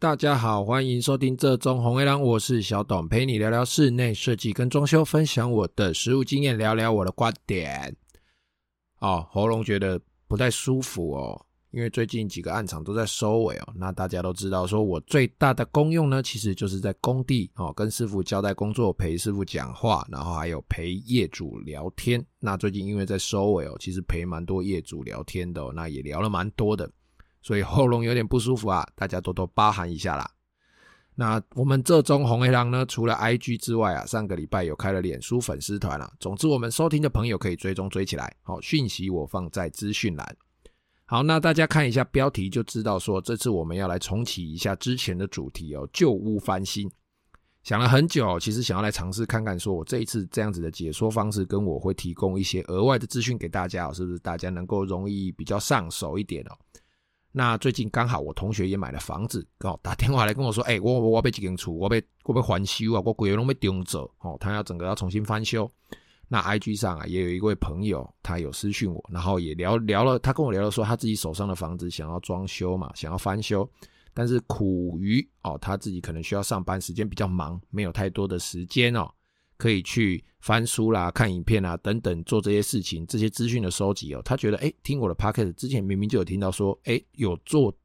大家好，欢迎收听这中红黑狼，我是小董，陪你聊聊室内设计跟装修，分享我的实务经验，聊聊我的观点。哦，喉咙觉得不太舒服哦。因为最近几个案场都在收尾哦，那大家都知道，说我最大的功用呢，其实就是在工地哦，跟师傅交代工作，陪师傅讲话，然后还有陪业主聊天。那最近因为在收尾哦，其实陪蛮多业主聊天的哦，那也聊了蛮多的，所以喉咙有点不舒服啊，大家多多包涵一下啦。那我们这种红黑狼呢，除了 IG 之外啊，上个礼拜有开了脸书粉丝团啊。总之，我们收听的朋友可以追踪追起来，好，讯息我放在资讯栏。好，那大家看一下标题就知道，说这次我们要来重启一下之前的主题哦，旧屋翻新。想了很久，其实想要来尝试看看，说我这一次这样子的解说方式，跟我会提供一些额外的资讯给大家，是不是大家能够容易比较上手一点哦？那最近刚好我同学也买了房子，哦打电话来跟我说，哎，我我我被几间厝，我被我被翻修啊，我规个拢被丢走哦，他要整个要重新翻修。那 IG 上啊，也有一位朋友，他有私讯我，然后也聊聊了，他跟我聊了说，他自己手上的房子想要装修嘛，想要翻修，但是苦于哦，他自己可能需要上班，时间比较忙，没有太多的时间哦，可以去翻书啦、看影片啊等等做这些事情，这些资讯的收集哦，他觉得诶，听我的 Podcast 之前明明就有听到说，诶，有做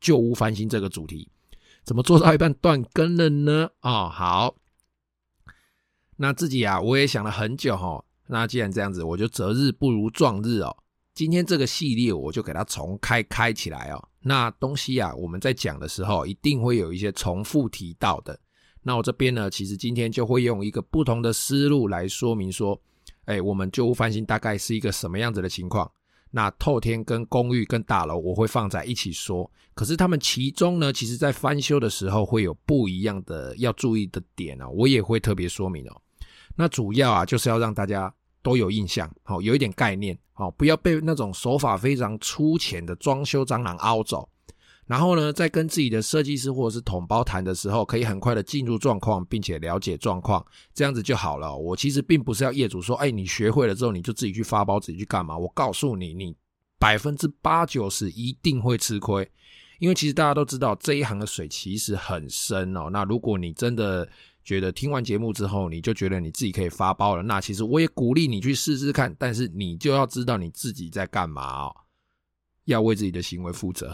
旧屋翻新这个主题，怎么做到一半断更了呢？哦，好。那自己啊，我也想了很久哦。那既然这样子，我就择日不如撞日哦。今天这个系列，我就给它重开开起来哦。那东西啊，我们在讲的时候，一定会有一些重复提到的。那我这边呢，其实今天就会用一个不同的思路来说明说，哎，我们旧屋翻新大概是一个什么样子的情况。那透天跟公寓跟大楼，我会放在一起说。可是他们其中呢，其实在翻修的时候会有不一样的要注意的点哦，我也会特别说明哦。那主要啊，就是要让大家都有印象，好，有一点概念，好，不要被那种手法非常粗浅的装修蟑螂凹走。然后呢，在跟自己的设计师或者是统包谈的时候，可以很快的进入状况，并且了解状况，这样子就好了。我其实并不是要业主说，哎，你学会了之后你就自己去发包，自己去干嘛？我告诉你，你百分之八九十一定会吃亏，因为其实大家都知道这一行的水其实很深哦。那如果你真的觉得听完节目之后，你就觉得你自己可以发包了。那其实我也鼓励你去试试看，但是你就要知道你自己在干嘛哦，要为自己的行为负责。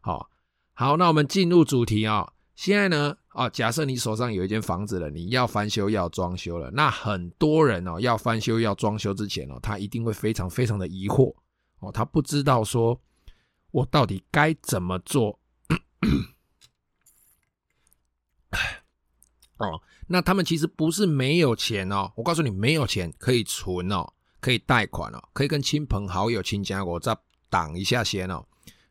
好，好，那我们进入主题啊。现在呢，啊，假设你手上有一间房子了，你要翻修要装修了。那很多人哦，要翻修要装修之前哦，他一定会非常非常的疑惑哦，他不知道说我到底该怎么做。哦，那他们其实不是没有钱哦，我告诉你，没有钱可以存哦，可以贷款哦，可以跟亲朋好友、亲家我再挡一下先哦。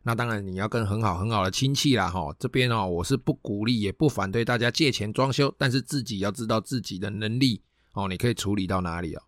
那当然你要跟很好很好的亲戚啦哈，这边哦，我是不鼓励也不反对大家借钱装修，但是自己要知道自己的能力哦，你可以处理到哪里哦。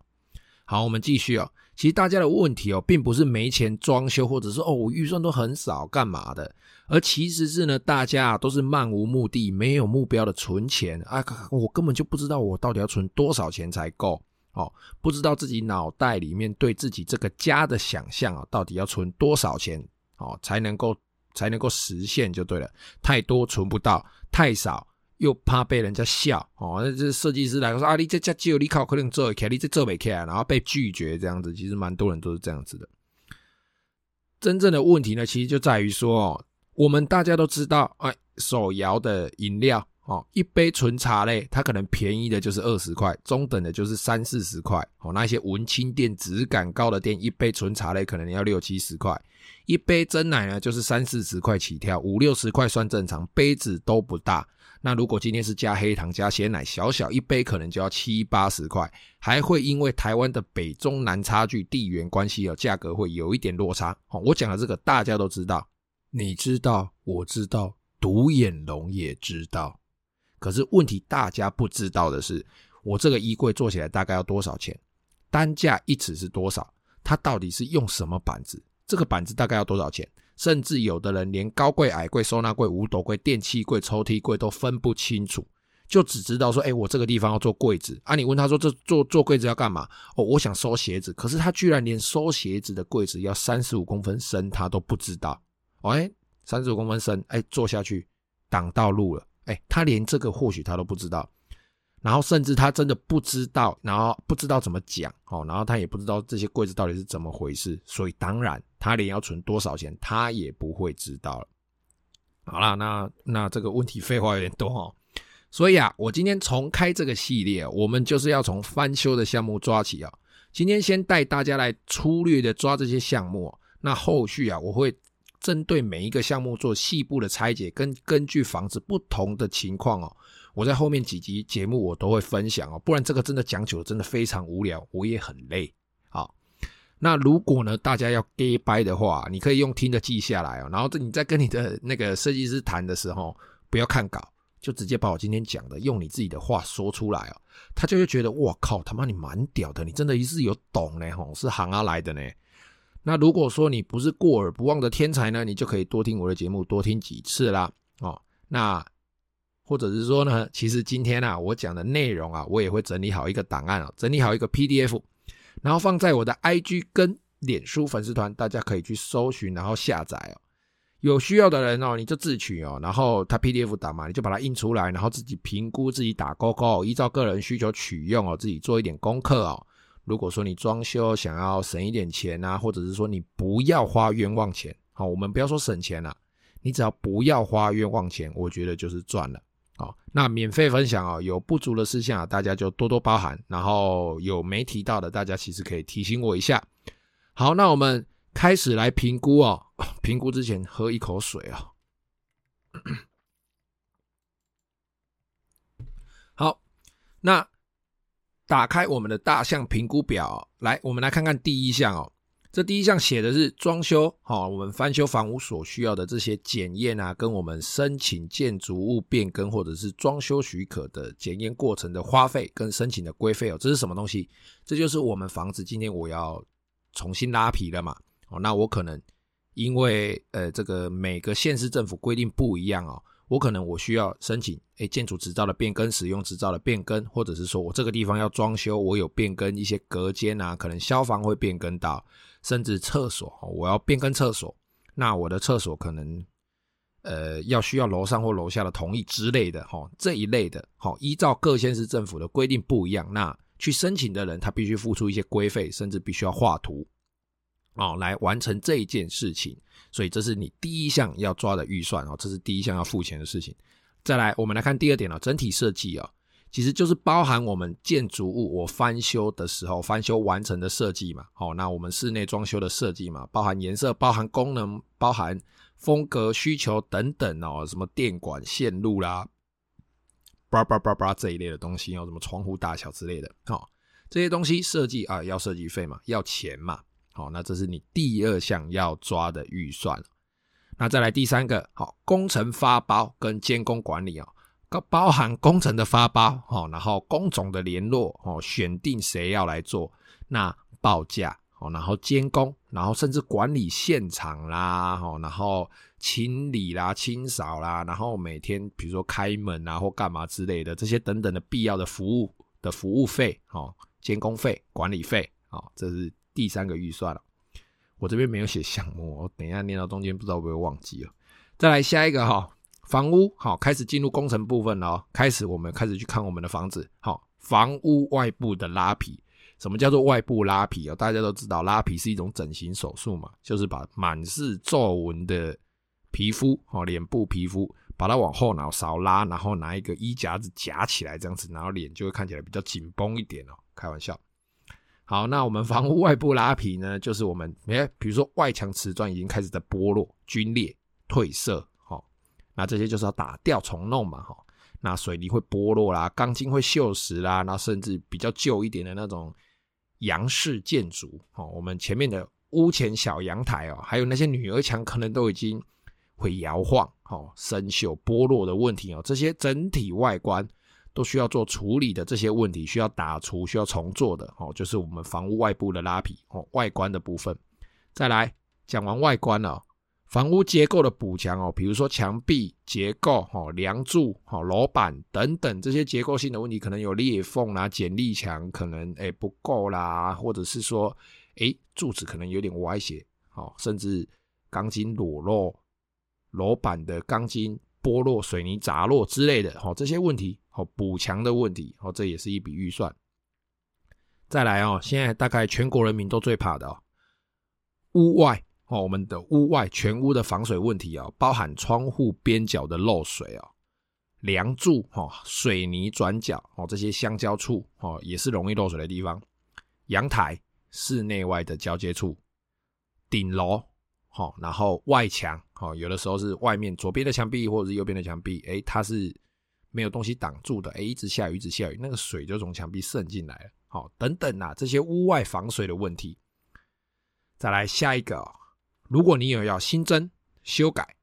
好，我们继续哦。其实大家的问题哦，并不是没钱装修，或者是哦，我预算都很少干嘛的。而其实是呢，大家都是漫无目的、没有目标的存钱啊！我根本就不知道我到底要存多少钱才够哦，不知道自己脑袋里面对自己这个家的想象啊，到底要存多少钱哦，才能够才能够实现就对了。太多存不到，太少又怕被人家笑哦。那这设计师来说啊，你这家只有你靠可能做起来，你这做不起来，然后被拒绝这样子。其实蛮多人都是这样子的。真正的问题呢，其实就在于说哦。我们大家都知道，哎，手摇的饮料哦，一杯纯茶类，它可能便宜的就是二十块，中等的就是三四十块。哦，那些文青店、质感高的店，一杯纯茶类可能要六七十块，一杯真奶呢就是三四十块起跳，五六十块算正常，杯子都不大。那如果今天是加黑糖、加鲜奶，小小一杯可能就要七八十块，还会因为台湾的北中南差距、地缘关系哦，价格会有一点落差。哦，我讲的这个大家都知道。你知道，我知道，独眼龙也知道。可是问题大家不知道的是，我这个衣柜做起来大概要多少钱？单价一尺是多少？它到底是用什么板子？这个板子大概要多少钱？甚至有的人连高柜、矮柜、收纳柜、五斗柜、电器柜、抽屉柜都分不清楚，就只知道说：“哎，我这个地方要做柜子啊！”你问他说：“这做做柜子要干嘛？”哦，我想收鞋子。可是他居然连收鞋子的柜子要三十五公分深，他都不知道。哎，三十五公分深，哎，坐下去挡道路了，哎，他连这个或许他都不知道，然后甚至他真的不知道，然后不知道怎么讲，哦，然后他也不知道这些柜子到底是怎么回事，所以当然他连要存多少钱他也不会知道了。好啦，那那这个问题废话有点多哦，所以啊，我今天重开这个系列，我们就是要从翻修的项目抓起啊。今天先带大家来粗略的抓这些项目，那后续啊，我会针对每一个项目做细部的拆解，跟根据房子不同的情况哦，我在后面几集节目我都会分享哦，不然这个真的讲久了真的非常无聊，我也很累。好，那如果呢大家要假掰的话，你可以用听的记下来哦，然后你在跟你的 那个设计师谈的时候，不要看稿。就直接把我今天讲的用你自己的话说出来哦，他就会觉得哇靠，他妈你蛮屌的，你真的是有懂呢吼，是行啊来的呢。那如果说你不是过耳不忘的天才呢，你就可以多听我的节目，多听几次啦哦。那或者是说呢，其实今天啊我讲的内容啊，我也会整理好一个档案哦，整理好一个 PDF，然后放在我的 IG 跟脸书粉丝团，大家可以去搜寻，然后下载哦。有需要的人哦，你就自取哦，然后他 PDF 档嘛，你就把它印出来，然后自己评估，自己打勾勾，依照个人需求取用哦，自己做一点功课哦。如果说你装修想要省一点钱啊，或者是说你不要花冤枉钱，好，我们不要说省钱了，你只要不要花冤枉钱，我觉得就是赚了。好，那免费分享哦，有不足的事项啊，大家就多多包涵，然后有没提到的，大家其实可以提醒我一下。好，那我们。开始来评估哦，评估之前喝一口水哦。好，那打开我们的大项评估表，来，我们来看看第一项哦。这第一项写的是装修，好，我们翻修房屋所需要的这些检验啊，跟我们申请建筑物变更或者是装修许可的检验过程的花费跟申请的规费哦。这是什么东西？这就是我们房子今天我要重新拉皮了嘛。哦，那我可能因为呃，这个每个县市政府规定不一样哦，我可能我需要申请诶建筑执照的变更、使用执照的变更，或者是说我这个地方要装修，我有变更一些隔间啊，可能消防会变更到，甚至厕所我要变更厕所，那我的厕所可能呃要需要楼上或楼下的同意之类的哈，这一类的，好，依照各县市政府的规定不一样，那去申请的人他必须付出一些规费，甚至必须要画图。哦，来完成这一件事情，所以这是你第一项要抓的预算哦，这是第一项要付钱的事情。再来，我们来看第二点哦，整体设计哦，其实就是包含我们建筑物我翻修的时候，翻修完成的设计嘛。好，那我们室内装修的设计嘛，包含颜色、包含功能、包含风格需求等等哦，什么电管线路啦，叭叭叭叭这一类的东西哦，什么窗户大小之类的，好，这些东西设计啊，要设计费嘛，要钱嘛。好，那这是你第二项要抓的预算。那再来第三个，好，工程发包跟监工管理哦，包含工程的发包，好，然后工种的联络，哦，选定谁要来做，那报价，哦，然后监工，然后甚至管理现场啦，哦，然后清理啦、清扫啦，然后每天比如说开门啊或干嘛之类的，这些等等的必要的服务的服务费，哦，监工费、管理费，哦，这是。第三个预算了，我这边没有写项目，我等一下念到中间不知道会不会忘记了。再来下一个哈，房屋好，开始进入工程部分了，开始我们开始去看我们的房子，好，房屋外部的拉皮，什么叫做外部拉皮啊？大家都知道拉皮是一种整形手术嘛，就是把满是皱纹的皮肤，哦，脸部皮肤，把它往后脑勺拉，然后拿一个衣夹子夹起来，这样子，然后脸就会看起来比较紧绷一点哦，开玩笑。好，那我们房屋外部拉皮呢，就是我们诶，比如说外墙瓷砖已经开始在剥落、龟裂、褪色，好，那这些就是要打掉重弄嘛，哈。那水泥会剥落啦，钢筋会锈蚀啦，那甚至比较旧一点的那种洋式建筑，哦，我们前面的屋前小阳台哦，还有那些女儿墙，可能都已经会摇晃、哦生锈、剥落的问题哦，这些整体外观。都需要做处理的这些问题，需要打除、需要重做的哦，就是我们房屋外部的拉皮哦，外观的部分。再来讲完外观了，房屋结构的补强哦，比如说墙壁结构、哦梁柱、哦楼板等等这些结构性的问题，可能有裂缝啦、剪力墙可能诶不够啦，或者是说诶柱子可能有点歪斜，哦甚至钢筋裸露、楼板的钢筋。剥落、水泥砸落之类的，哦，这些问题，哦，补强的问题，哦，这也是一笔预算。再来哦，现在大概全国人民都最怕的哦，屋外哦，我们的屋外全屋的防水问题哦，包含窗户边角的漏水哦，梁柱哦，水泥转角哦，这些相交处哦，也是容易漏水的地方。阳台、室内外的交接处、顶楼，好，然后外墙，好，有的时候是外面左边的墙壁或者是右边的墙壁，诶，它是没有东西挡住的，诶，一直下雨，一直下雨，那个水就从墙壁渗进来了。好，等等啊，这些屋外防水的问题。再来下一个哦，如果你有要新增、修改、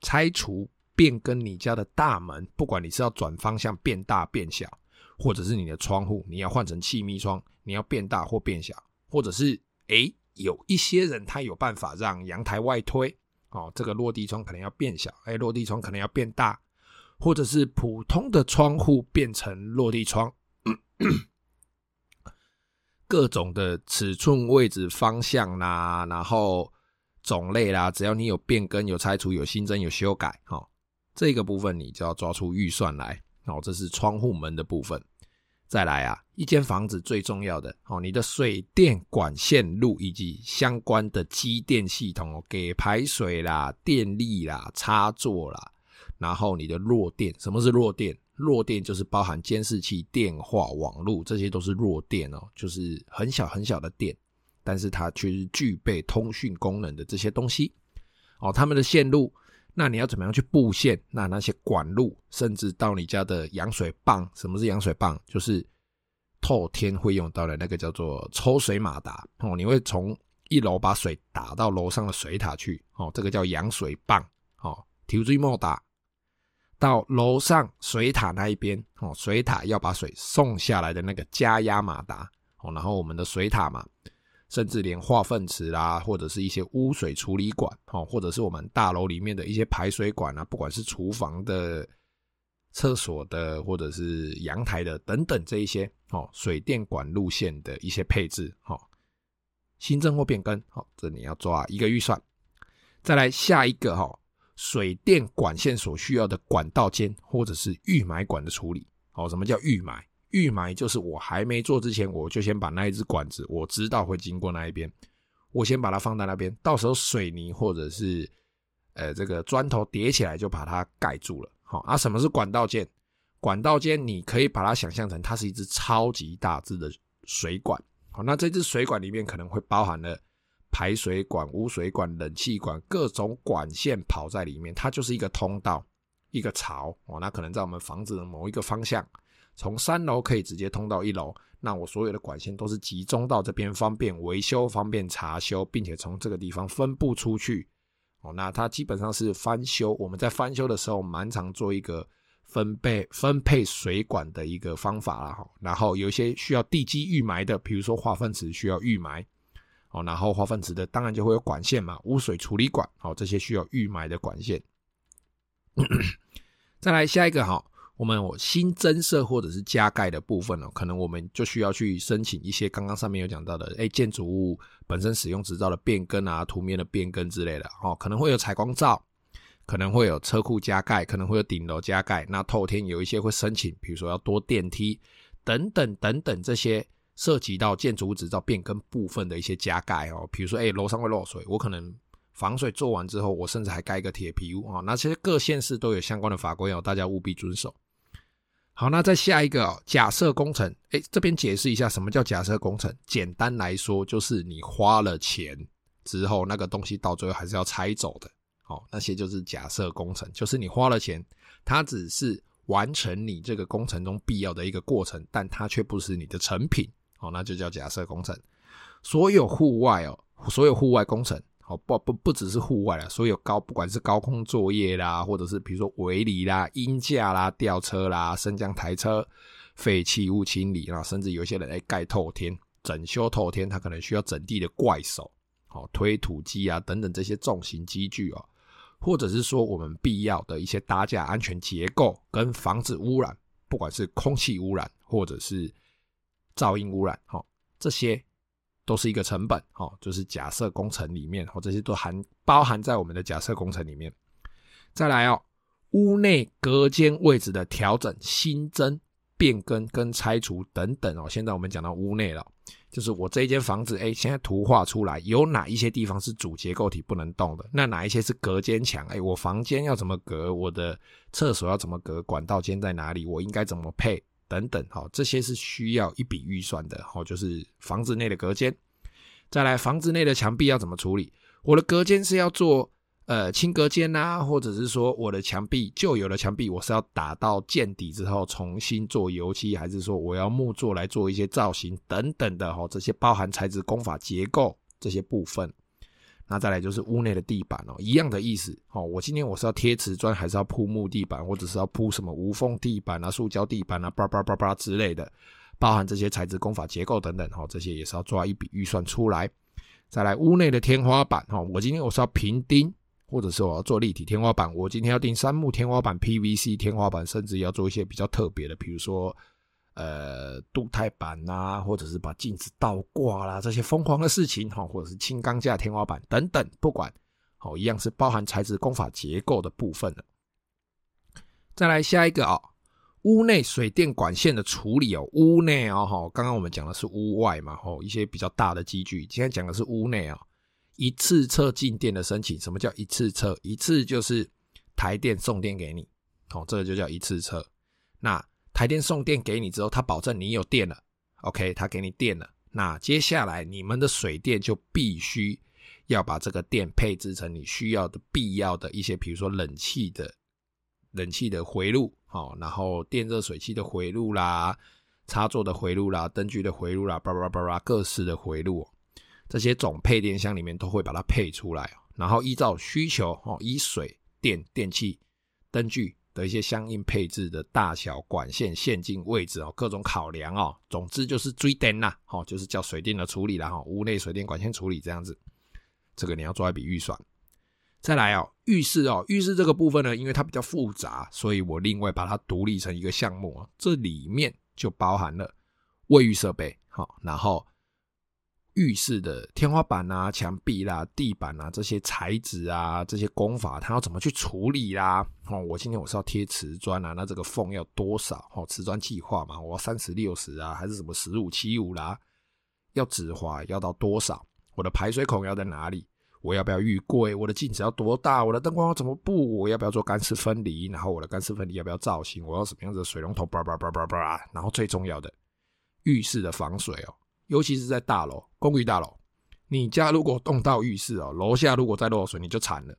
拆除、变更你家的大门，不管你是要转方向变大变小，或者是你的窗户你要换成气密窗，你要变大或变小，或者是诶，有一些人他有办法让阳台外推，哦，这个落地窗可能要变小，诶，落地窗可能要变大，或者是普通的窗户变成落地窗。各种的尺寸、位置、方向啦，然后种类啦，只要你有变更、有拆除、有新增、有修改，哈，这个部分你就要抓出预算来。哦，这是窗户门的部分。再来啊，一间房子最重要的哦，你的水电管线路以及相关的机电系统哦，给排水啦、电力啦、插座啦，然后你的弱电，什么是弱电？弱电就是包含监视器、电话、网络，这些都是弱电哦，就是很小很小的电，但是它却是具备通讯功能的这些东西哦。他们的线路，那你要怎么样去布线？那那些管路，甚至到你家的扬水棒，什么是扬水棒？就是透天会用到的那个叫做抽水马达哦。你会从一楼把水打到楼上的水塔去哦，这个叫扬水棒哦。提水莫打。到楼上水塔那一边哦，水塔要把水送下来的那个加压马达哦，然后我们的水塔嘛，甚至连化粪池啦，或者是一些污水处理管哦，或者是我们大楼里面的一些排水管啊，不管是厨房的、厕所的，或者是阳台的等等这一些哦，水电管路线的一些配置哦，新增或变更哦，这你要抓一个预算，再来下一个哈。水电管线所需要的管道间或者是预埋管的处理，哦，什么叫预埋？预埋就是我还没做之前，我就先把那一支管子，我知道会经过那一边，我先把它放在那边，到时候水泥或者是呃这个砖头叠起来就把它盖住了。好啊，什么是管道间？管道间你可以把它想象成它是一支超级大支的水管。好，那这支水管里面可能会包含了。排水管、污水管、冷气管，各种管线跑在里面，它就是一个通道，一个槽哦。那可能在我们房子的某一个方向，从三楼可以直接通到一楼。那我所有的管线都是集中到这边，方便维修、方便查修，并且从这个地方分布出去哦。那它基本上是翻修，我们在翻修的时候，蛮常做一个分配分配水管的一个方法啦。哈，然后有一些需要地基预埋的，比如说化粪池需要预埋。哦，然后化粪池的当然就会有管线嘛，污水处理管，好，这些需要预埋的管线。再来下一个哈，我们新增设或者是加盖的部分哦，可能我们就需要去申请一些刚刚上面有讲到的，哎，建筑物本身使用执照的变更啊，图面的变更之类的，哦，可能会有采光罩，可能会有车库加盖，可能会有顶楼加盖，那透天有一些会申请，比如说要多电梯等等等等这些。涉及到建筑物执照变更部分的一些加盖哦，比如说，哎，楼上会漏水，我可能防水做完之后，我甚至还盖一个铁皮屋啊。那其实各县市都有相关的法规哦，大家务必遵守。好，那再下一个哦，假设工程，哎，这边解释一下什么叫假设工程。简单来说，就是你花了钱之后，那个东西到最后还是要拆走的。哦，那些就是假设工程，就是你花了钱，它只是完成你这个工程中必要的一个过程，但它却不是你的成品。哦，那就叫假设工程。所有户外哦，所有户外工程，哦不不不只是户外了，所有高不管是高空作业啦，或者是比如说围篱啦、鹰架啦、吊车啦、升降台车、废弃物清理啦，甚至有些人来盖透天、整修透天，他可能需要整地的怪手，哦推土机啊等等这些重型机具哦，或者是说我们必要的一些搭架安全结构跟防止污染，不管是空气污染或者是。噪音污染，哈，这些都是一个成本，哈，就是假设工程里面，哈，这些都含包含在我们的假设工程里面。再来哦，屋内隔间位置的调整、新增、变更跟拆除等等哦。现在我们讲到屋内了，就是我这一间房子，哎，现在图画出来有哪一些地方是主结构体不能动的？那哪一些是隔间墙？哎，我房间要怎么隔？我的厕所要怎么隔？管道间在哪里？我应该怎么配？等等，好，这些是需要一笔预算的。好，就是房子内的隔间。再来，房子内的墙壁要怎么处理？我的隔间是要做。呃，轻隔间呐，或者是说我的墙壁旧有的墙壁，我是要打到见底之后重新做油漆，还是说我要木作来做一些造型等等的哈？这些包含材质、工法、结构这些部分。那再来就是屋内的地板哦，一样的意思哦。我今天我是要贴瓷砖，还是要铺木地板，或者是要铺什么无缝地板啊、塑胶地板啊、叭叭叭叭之类的，包含这些材质、工法、结构等等哈，这些也是要抓一笔预算出来。再来屋内的天花板哈，我今天我是要平钉。或者是我要做立体天花板，我今天要钉杉木天花板、PVC 天花板，甚至要做一些比较特别的，比如说呃镀钛板啊，或者是把镜子倒挂啦，这些疯狂的事情哈，或者是轻钢架天花板等等，不管好一样是包含材质、工法、结构的部分的。再来下一个啊，屋内水电管线的处理哦，屋内哦哈，刚刚我们讲的是屋外嘛，吼一些比较大的机具，今天讲的是屋内啊。一次测进电的申请，什么叫一次测？一次就是台电送电给你，哦，这个就叫一次测。那台电送电给你之后，他保证你有电了，OK，他给你电了。那接下来你们的水电就必须要把这个电配置成你需要的、必要的一些，比如说冷气的、冷气的回路，哦，然后电热水器的回路啦、插座的回路啦、灯具的回路啦，叭叭叭叭，各式的回路。这些总配电箱里面都会把它配出来，然后依照需求哦，以水电、电器、灯具的一些相应配置的大小、管线、线径位置哦，各种考量哦，总之就是水电呐，哦，就是叫水电的处理啦，哈，屋内水电管线处理这样子，这个你要抓一笔预算。再来哦，浴室哦，浴室这个部分呢，因为它比较复杂，所以我另外把它独立成一个项目啊，这里面就包含了卫浴设备，好，然后。浴室的天花板啊、墙壁啦、地板啊这些材质啊、这些工法，它要怎么去处理啦？哦，我今天我是要贴瓷砖啊，那这个缝要多少？哦，瓷砖计划嘛，我要三十六十啊，还是什么十五七五啦？要止滑要到多少？我的排水孔要在哪里？我要不要浴柜？我的镜子要多大？我的灯光要怎么布？我要不要做干湿分离？然后我的干湿分离要不要造型？我要什么样子的水龙头？叭叭叭叭叭，然后最重要的浴室的防水哦。尤其是在大楼、公寓大楼，你家如果动到浴室哦，楼下如果再漏水，你就惨了。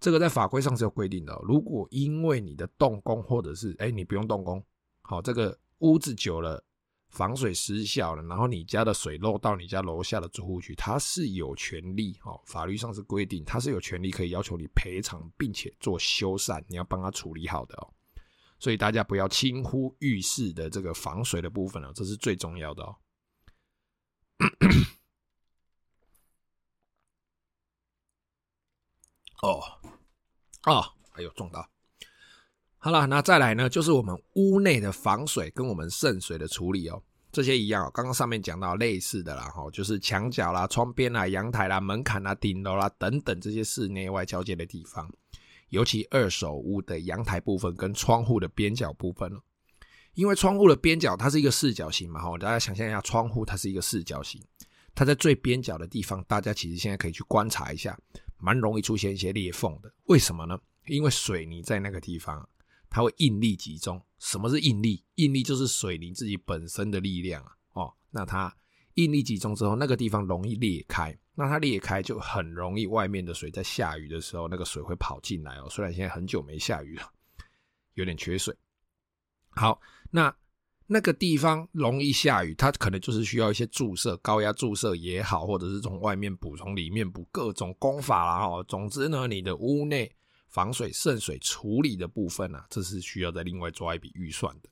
这个在法规上是有规定的。如果因为你的动工，或者是哎，你不用动工，好，这个屋子久了防水失效了，然后你家的水漏到你家楼下的住户区，他是有权利哦，法律上是规定，他是有权利可以要求你赔偿，并且做修缮，你要帮他处理好的哦。所以大家不要轻忽浴室的这个防水的部分哦，这是最重要的哦。哦，哦，还有撞到。好了，那再来呢，就是我们屋内的防水跟我们渗水的处理哦，这些一样哦。刚刚上面讲到类似的啦，哈，就是墙角啦、窗边啦、阳台啦、门槛啦、顶楼啦等等这些室内外交接的地方，尤其二手屋的阳台部分跟窗户的边角部分哦。因为窗户的边角它是一个四角形嘛，哈，大家想象一下，窗户它是一个四角形，它在最边角的地方，大家其实现在可以去观察一下，蛮容易出现一些裂缝的。为什么呢？因为水泥在那个地方，它会应力集中。什么是应力？应力就是水泥自己本身的力量啊，哦，那它应力集中之后，那个地方容易裂开，那它裂开就很容易，外面的水在下雨的时候，那个水会跑进来哦。虽然现在很久没下雨了，有点缺水。好。那那个地方容易下雨，它可能就是需要一些注射，高压注射也好，或者是从外面补、从里面补，各种功法啦哈。总之呢，你的屋内防水渗水处理的部分啊，这是需要再另外抓一笔预算的。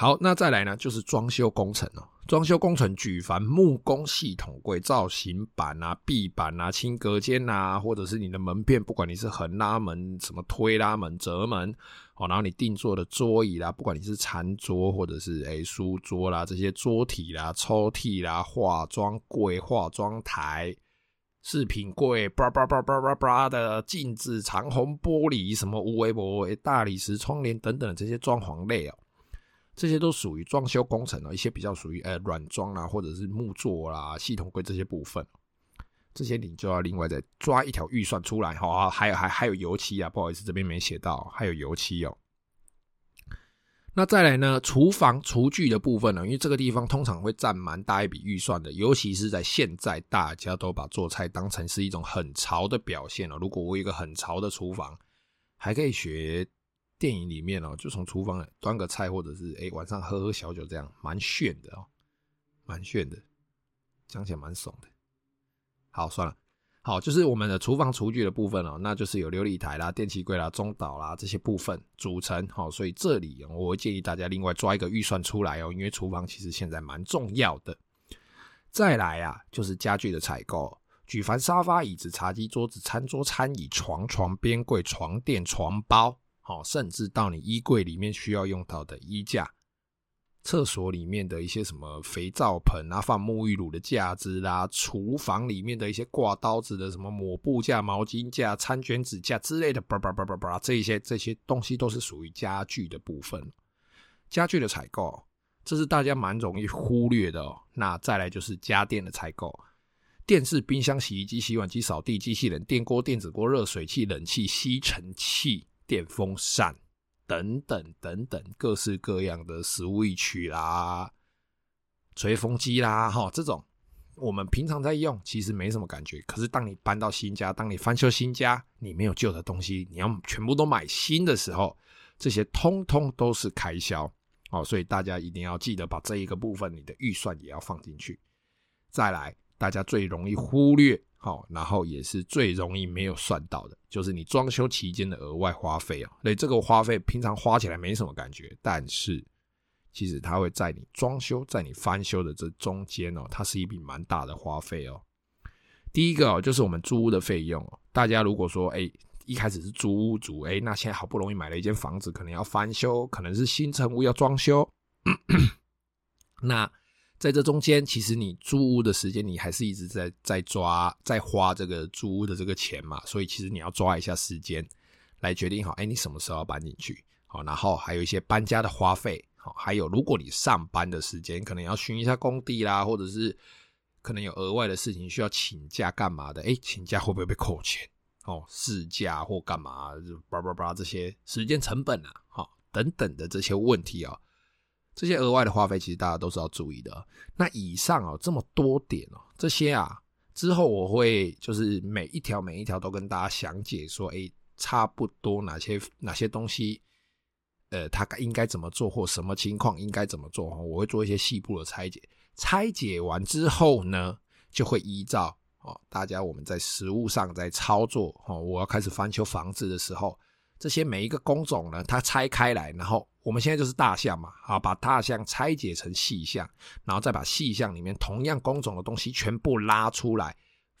好，那再来呢，就是装修工程哦。装修工程举凡木工系统柜、造型板啊、壁板啊、轻隔间啊，或者是你的门片，不管你是横拉门、什么推拉门、折门，哦，然后你定做的桌椅啦，不管你是餐桌或者是诶书桌啦，这些桌体啦、抽屉啦、化妆柜、化妆台饰品柜，叭叭叭叭叭叭的镜子、长虹玻璃，什么无为不为大理石窗帘等等这些装潢类哦，这些都属于装修工程哦，一些比较属于呃软装啦，或者是木作啦、系统柜这些部分，这些你就要另外再抓一条预算出来哈。还有还还有油漆啊，不好意思这边没写到，还有油漆哦。那再来呢？厨房厨具的部分呢？因为这个地方通常会占蛮大一笔预算的，尤其是在现在，大家都把做菜当成是一种很潮的表现了。如果我有一个很潮的厨房，还可以学电影里面哦，就从厨房端个菜，或者是哎晚上喝喝小酒，这样蛮炫的哦，蛮炫的，讲起来蛮爽的。好，算了。好，就是我们的厨房厨具的部分哦，那就是有琉璃台啦、电器柜啦、中岛啦这些部分组成。好，所以这里我会建议大家另外抓一个预算出来哦，因为厨房其实现在蛮重要的。再来啊，就是家具的采购，举凡沙发、椅子、茶几、桌子、餐桌、餐椅、床、床边柜、床垫、床包，好，甚至到你衣柜里面需要用到的衣架。厕所里面的一些什么肥皂盆啊，放沐浴乳的架子啦，厨房里面的一些挂刀子的什么抹布架、毛巾架、餐卷纸架之类的，叭叭叭叭叭，这些这些东西都是属于家具的部分。家具的采购，这是大家蛮容易忽略的哦。那再来就是家电的采购，电视、冰箱、洗衣机、洗碗机、扫地机器人、电锅、电子锅、热水器、冷气、吸尘器、电风扇。等等等等，各式各样的 switch 啦、吹风机啦，哈，这种我们平常在用，其实没什么感觉。可是当你搬到新家，当你翻修新家，你没有旧的东西，你要全部都买新的时候，这些通通都是开销哦。所以大家一定要记得把这一个部分，你的预算也要放进去。再来，大家最容易忽略。好，然后也是最容易没有算到的，就是你装修期间的额外花费哦。那这个花费平常花起来没什么感觉，但是其实它会在你装修、在你翻修的这中间哦，它是一笔蛮大的花费哦。第一个哦，就是我们租屋的费用哦。大家如果说哎，一开始是租屋族，哎，那现在好不容易买了一间房子，可能要翻修，可能是新成屋要装修，那。在这中间，其实你租屋的时间，你还是一直在在抓，在花这个租屋的这个钱嘛，所以其实你要抓一下时间来决定好，哎，你什么时候要搬进去？好，然后还有一些搬家的花费，好，还有如果你上班的时间可能要巡一下工地啦，或者是可能有额外的事情需要请假干嘛的，哎，请假会不会被扣钱？哦，事假或干嘛，叭叭叭这些时间成本啊，好，等等的这些问题啊。这些额外的花费，其实大家都是要注意的。那以上哦，这么多点哦，这些啊，之后我会就是每一条每一条都跟大家详解说，诶，差不多哪些哪些东西，呃，它应该怎么做，或什么情况应该怎么做，我会做一些细部的拆解。拆解完之后呢，就会依照哦，大家我们在实物上在操作哦，我要开始翻修房子的时候。这些每一个工种呢，它拆开来，然后我们现在就是大项嘛，好，把大项拆解成细项，然后再把细项里面同样工种的东西全部拉出来，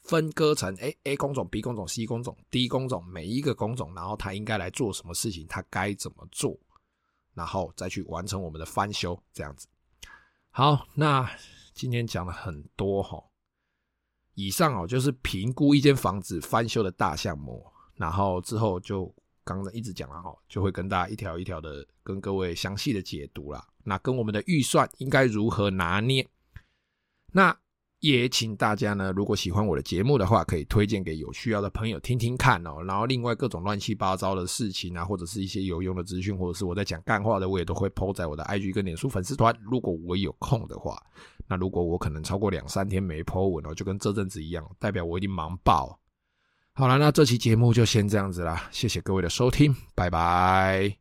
分割成 A A 工种、B 工种、C 工种、D 工种，每一个工种，然后它应该来做什么事情，它该怎么做，然后再去完成我们的翻修，这样子。好，那今天讲了很多哈，以上哦就是评估一间房子翻修的大项目，然后之后就。刚刚一直讲了哈，就会跟大家一条一条的跟各位详细的解读啦。那跟我们的预算应该如何拿捏？那也请大家呢，如果喜欢我的节目的话，可以推荐给有需要的朋友听听看哦。然后另外各种乱七八糟的事情啊，或者是一些有用的资讯，或者是我在讲干话的，我也都会 po 在我的 IG 跟脸书粉丝团。如果我有空的话，那如果我可能超过两三天没 po 文哦，就跟这阵子一样，代表我已经忙爆。好了，那这期节目就先这样子啦，谢谢各位的收听，拜拜。